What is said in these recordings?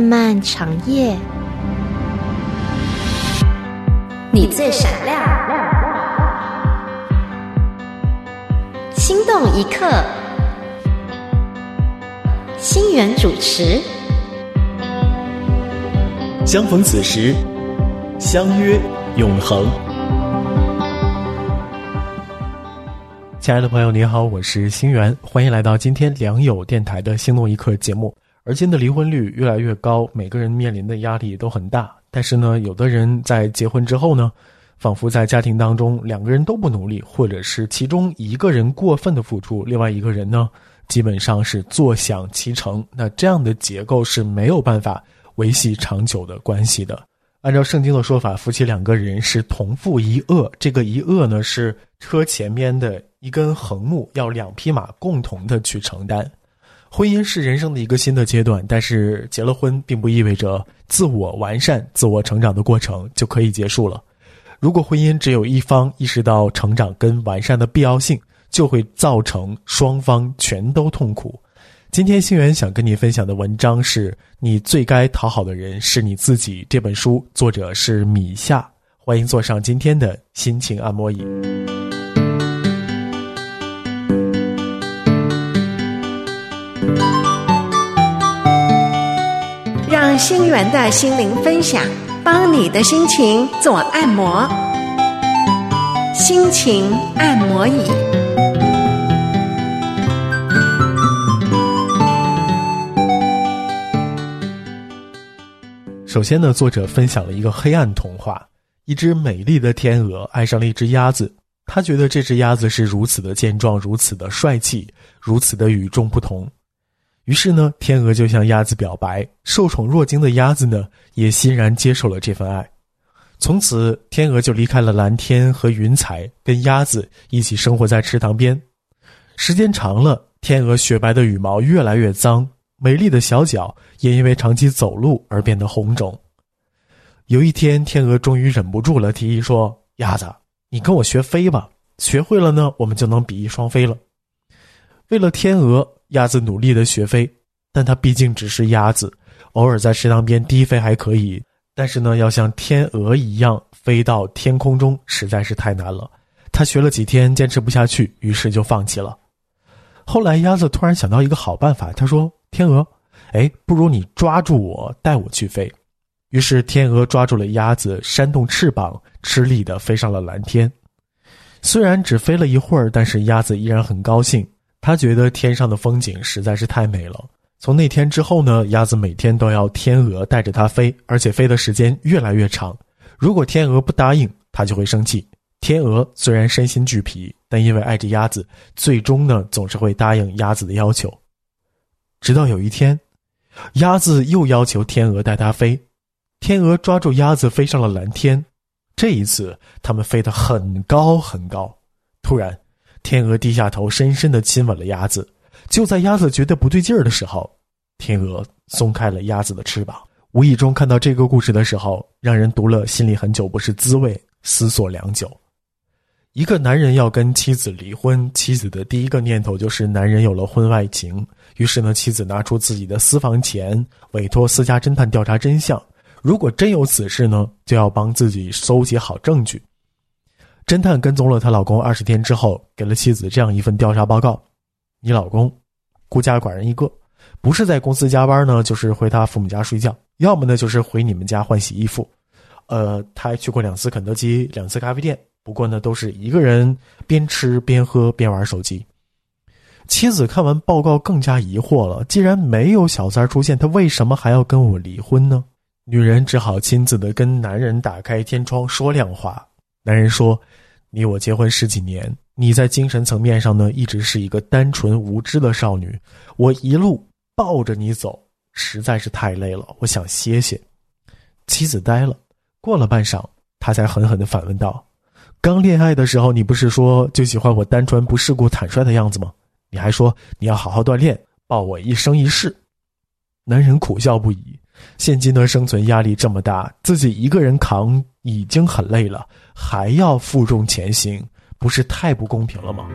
漫漫长夜，你最闪亮，心动一刻，心源主持，相逢此时，相约永恒。亲爱的朋友，你好，我是星源，欢迎来到今天良友电台的心动一刻节目。而今的离婚率越来越高，每个人面临的压力都很大。但是呢，有的人在结婚之后呢，仿佛在家庭当中两个人都不努力，或者是其中一个人过分的付出，另外一个人呢，基本上是坐享其成。那这样的结构是没有办法维系长久的关系的。按照圣经的说法，夫妻两个人是同父一轭，这个一轭呢是车前面的一根横木，要两匹马共同的去承担。婚姻是人生的一个新的阶段，但是结了婚并不意味着自我完善、自我成长的过程就可以结束了。如果婚姻只有一方意识到成长跟完善的必要性，就会造成双方全都痛苦。今天星源想跟你分享的文章是你最该讨好的人是你自己。这本书作者是米夏，欢迎坐上今天的心情按摩椅。心源的心灵分享，帮你的心情做按摩。心情按摩椅。首先呢，作者分享了一个黑暗童话：一只美丽的天鹅爱上了一只鸭子，他觉得这只鸭子是如此的健壮，如此的帅气，如此的与众不同。于是呢，天鹅就向鸭子表白，受宠若惊的鸭子呢，也欣然接受了这份爱。从此，天鹅就离开了蓝天和云彩，跟鸭子一起生活在池塘边。时间长了，天鹅雪白的羽毛越来越脏，美丽的小脚也因为长期走路而变得红肿。有一天，天鹅终于忍不住了，提议说：“鸭子，你跟我学飞吧，学会了呢，我们就能比翼双飞了。”为了天鹅。鸭子努力的学飞，但它毕竟只是鸭子，偶尔在池塘边低飞还可以，但是呢，要像天鹅一样飞到天空中实在是太难了。它学了几天，坚持不下去，于是就放弃了。后来，鸭子突然想到一个好办法，他说：“天鹅，哎，不如你抓住我，带我去飞。”于是，天鹅抓住了鸭子，扇动翅膀，吃力的飞上了蓝天。虽然只飞了一会儿，但是鸭子依然很高兴。他觉得天上的风景实在是太美了。从那天之后呢，鸭子每天都要天鹅带着它飞，而且飞的时间越来越长。如果天鹅不答应，它就会生气。天鹅虽然身心俱疲，但因为爱着鸭子，最终呢总是会答应鸭子的要求。直到有一天，鸭子又要求天鹅带它飞，天鹅抓住鸭子飞上了蓝天。这一次，它们飞得很高很高。突然。天鹅低下头，深深的亲吻了鸭子。就在鸭子觉得不对劲儿的时候，天鹅松开了鸭子的翅膀。无意中看到这个故事的时候，让人读了心里很久不是滋味，思索良久。一个男人要跟妻子离婚，妻子的第一个念头就是男人有了婚外情。于是呢，妻子拿出自己的私房钱，委托私家侦探调查真相。如果真有此事呢，就要帮自己搜集好证据。侦探跟踪了她老公二十天之后，给了妻子这样一份调查报告：你老公孤家寡人一个，不是在公司加班呢，就是回他父母家睡觉，要么呢就是回你们家换洗衣服。呃，他还去过两次肯德基，两次咖啡店，不过呢都是一个人边吃边喝边玩手机。妻子看完报告更加疑惑了：既然没有小三出现，他为什么还要跟我离婚呢？女人只好亲自的跟男人打开天窗说亮话。男人说。你我结婚十几年，你在精神层面上呢，一直是一个单纯无知的少女。我一路抱着你走，实在是太累了，我想歇歇。妻子呆了，过了半晌，他才狠狠的反问道：“刚恋爱的时候，你不是说就喜欢我单纯、不世故、坦率的样子吗？你还说你要好好锻炼，抱我一生一世。”男人苦笑不已。现阶段生存压力这么大自己一个人扛已经很累了还要负重前行不是太不公平了吗？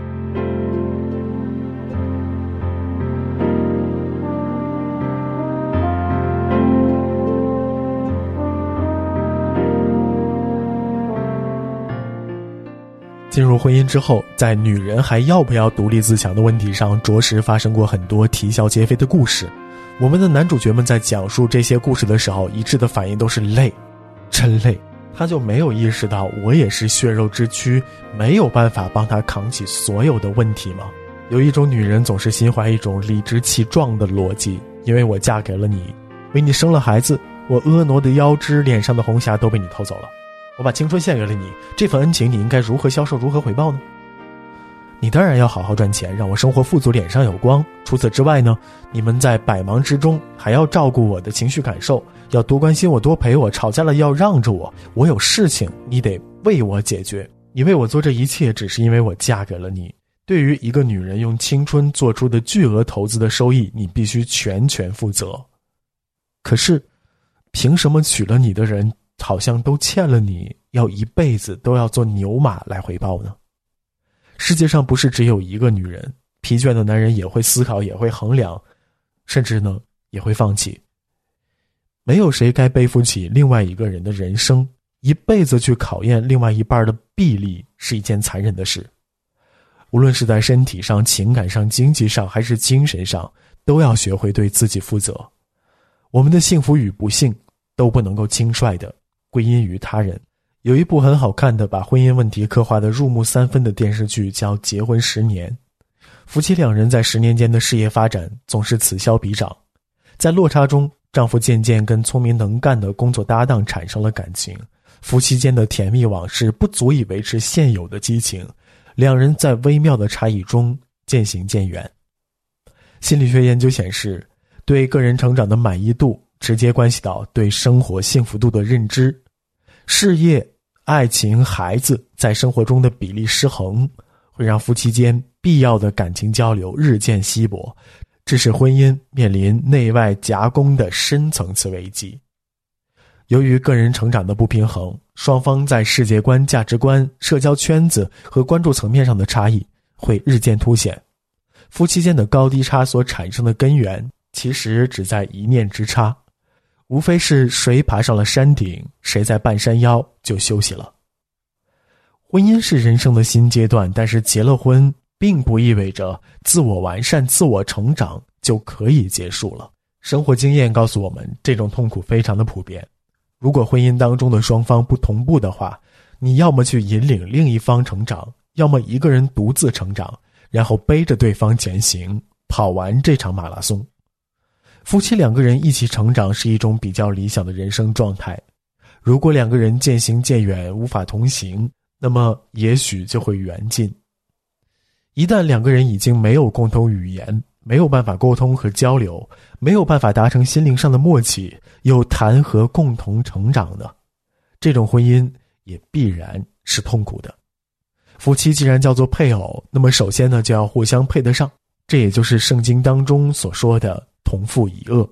进入婚姻之后在女人还要不要独立自强的问题上着实发生过很多啼笑皆非的故事。我们的男主角们在讲述这些故事的时候，一致的反应都是累，真累。他就没有意识到，我也是血肉之躯，没有办法帮他扛起所有的问题吗？有一种女人总是心怀一种理直气壮的逻辑，因为我嫁给了你，为你生了孩子，我婀娜的腰肢、脸上的红霞都被你偷走了，我把青春献给了你，这份恩情你应该如何销售、如何回报呢？你当然要好好赚钱，让我生活富足，脸上有光。除此之外呢，你们在百忙之中还要照顾我的情绪感受，要多关心我，多陪我。吵架了要让着我，我有事情你得为我解决。你为我做这一切，只是因为我嫁给了你。对于一个女人用青春做出的巨额投资的收益，你必须全权负责。可是，凭什么娶了你的人好像都欠了你，要一辈子都要做牛马来回报呢？世界上不是只有一个女人，疲倦的男人也会思考，也会衡量，甚至呢也会放弃。没有谁该背负起另外一个人的人生，一辈子去考验另外一半的臂力，是一件残忍的事。无论是在身体上、情感上、经济上，还是精神上，都要学会对自己负责。我们的幸福与不幸都不能够轻率的归因于他人。有一部很好看的，把婚姻问题刻画的入木三分的电视剧，叫《结婚十年》。夫妻两人在十年间的事业发展总是此消彼长，在落差中，丈夫渐渐跟聪明能干的工作搭档产生了感情，夫妻间的甜蜜往事不足以维持现有的激情。两人在微妙的差异中渐行渐远。心理学研究显示，对个人成长的满意度直接关系到对生活幸福度的认知。事业、爱情、孩子在生活中的比例失衡，会让夫妻间必要的感情交流日渐稀薄，致使婚姻面临内外夹攻的深层次危机。由于个人成长的不平衡。双方在世界观、价值观、社交圈子和关注层面上的差异会日渐凸显，夫妻间的高低差所产生的根源其实只在一念之差，无非是谁爬上了山顶，谁在半山腰就休息了。婚姻是人生的新阶段，但是结了婚并不意味着自我完善、自我成长就可以结束了。生活经验告诉我们，这种痛苦非常的普遍。如果婚姻当中的双方不同步的话，你要么去引领另一方成长，要么一个人独自成长，然后背着对方前行，跑完这场马拉松。夫妻两个人一起成长是一种比较理想的人生状态。如果两个人渐行渐远，无法同行，那么也许就会缘尽。一旦两个人已经没有共同语言，没有办法沟通和交流，没有办法达成心灵上的默契。又谈何共同成长呢？这种婚姻也必然是痛苦的。夫妻既然叫做配偶，那么首先呢就要互相配得上，这也就是圣经当中所说的同父异恶。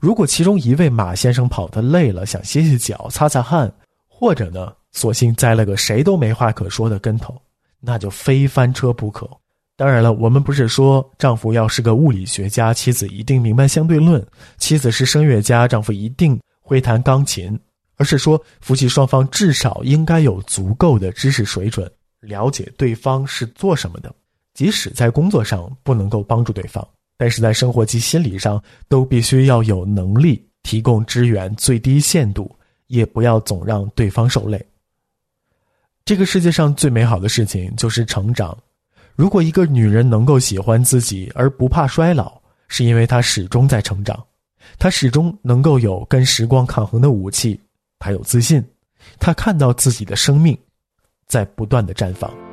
如果其中一位马先生跑得累了，想歇歇脚、擦擦汗，或者呢索性栽了个谁都没话可说的跟头，那就非翻车不可。当然了，我们不是说丈夫要是个物理学家，妻子一定明白相对论；妻子是声乐家，丈夫一定会弹钢琴，而是说夫妻双方至少应该有足够的知识水准，了解对方是做什么的。即使在工作上不能够帮助对方，但是在生活及心理上都必须要有能力提供支援，最低限度也不要总让对方受累。这个世界上最美好的事情就是成长。如果一个女人能够喜欢自己而不怕衰老，是因为她始终在成长，她始终能够有跟时光抗衡的武器，她有自信，她看到自己的生命在不断的绽放。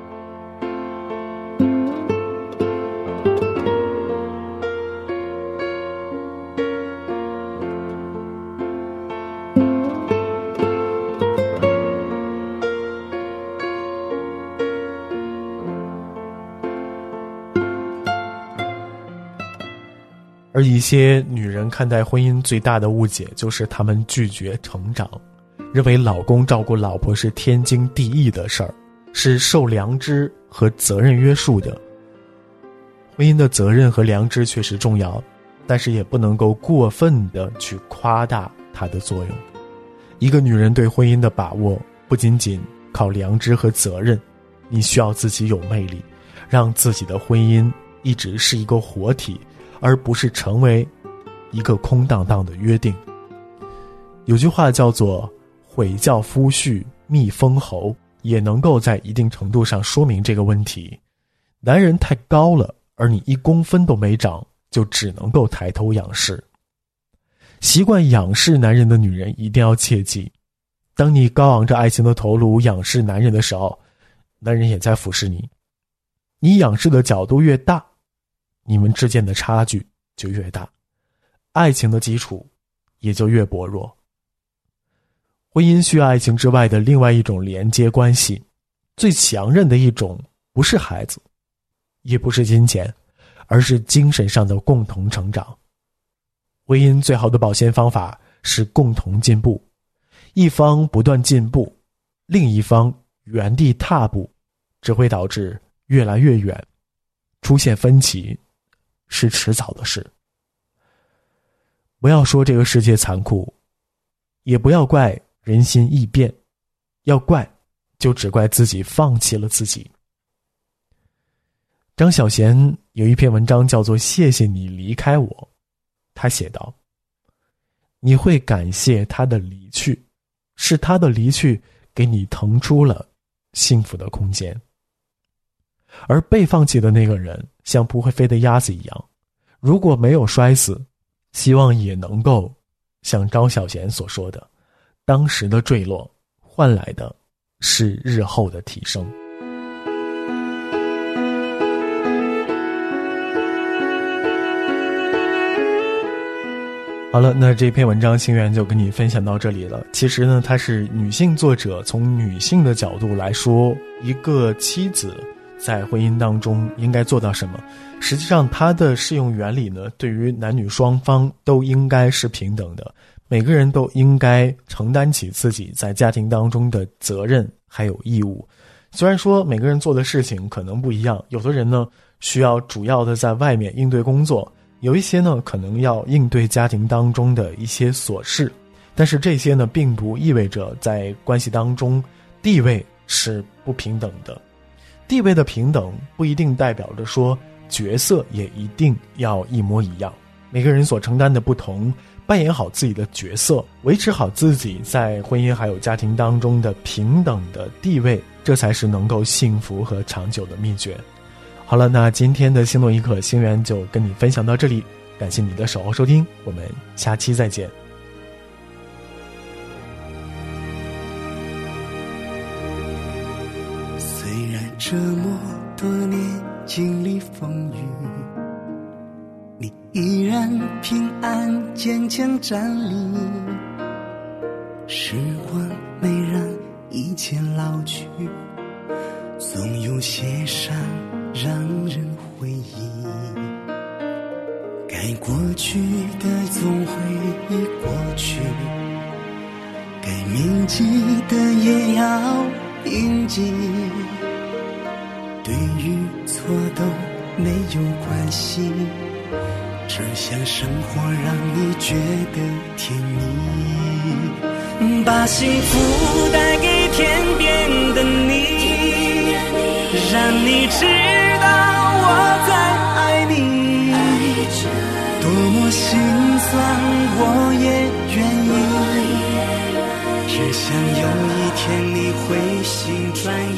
一些女人看待婚姻最大的误解，就是她们拒绝成长，认为老公照顾老婆是天经地义的事儿，是受良知和责任约束的。婚姻的责任和良知确实重要，但是也不能够过分的去夸大它的作用。一个女人对婚姻的把握，不仅仅靠良知和责任，你需要自己有魅力，让自己的婚姻一直是一个活体，而不是成为一个空荡荡的约定。有句话叫做“悔教夫婿觅封侯”，也能够在一定程度上说明这个问题。男人太高了，而你一公分都没长，就只能够抬头仰视。习惯仰视男人的女人一定要切记：当你高昂着爱情的头颅仰视男人的时候，男人也在俯视你。你仰视的角度越大，你们之间的差距就越大，爱情的基础也就越薄弱。婚姻需要爱情之外的另外一种连接关系，最强韧的一种不是孩子，也不是金钱，而是精神上的共同成长。婚姻最好的保鲜方法是共同进步，一方不断进步，另一方原地踏步，只会导致越来越远，出现分歧是迟早的事。不要说这个世界残酷，也不要怪。人心易变，要怪，就只怪自己放弃了自己。张小娴有一篇文章叫做《谢谢你离开我》，他写道：“你会感谢他的离去，是他的离去给你腾出了幸福的空间。而被放弃的那个人，像不会飞的鸭子一样，如果没有摔死，希望也能够像张小娴所说的。”当时的坠落，换来的是日后的提升。好了，那这篇文章心源就跟你分享到这里了。其实呢，它是女性作者从女性的角度来说，一个妻子在婚姻当中应该做到什么。实际上，它的适用原理呢，对于男女双方都应该是平等的。每个人都应该承担起自己在家庭当中的责任还有义务。虽然说每个人做的事情可能不一样，有的人呢需要主要的在外面应对工作，有一些呢可能要应对家庭当中的一些琐事。但是这些呢并不意味着在关系当中地位是不平等的。地位的平等不一定代表着说角色也一定要一模一样。每个人所承担的不同。扮演好自己的角色，维持好自己在婚姻还有家庭当中的平等的地位，这才是能够幸福和长久的秘诀。好了，那今天的星动一刻星源就跟你分享到这里，感谢你的守候收听，我们下期再见。经历风雨。你依然平安坚强站立，时光没让一切老去，总有些伤让人回忆。该过去的总会过去，该铭记的也要铭记。心。只想生活让你觉得甜蜜，把幸福带给天边的你，让你知道我在爱你。多么心酸我也愿意，只想有一天你回心转意，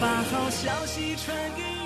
把好消息传给。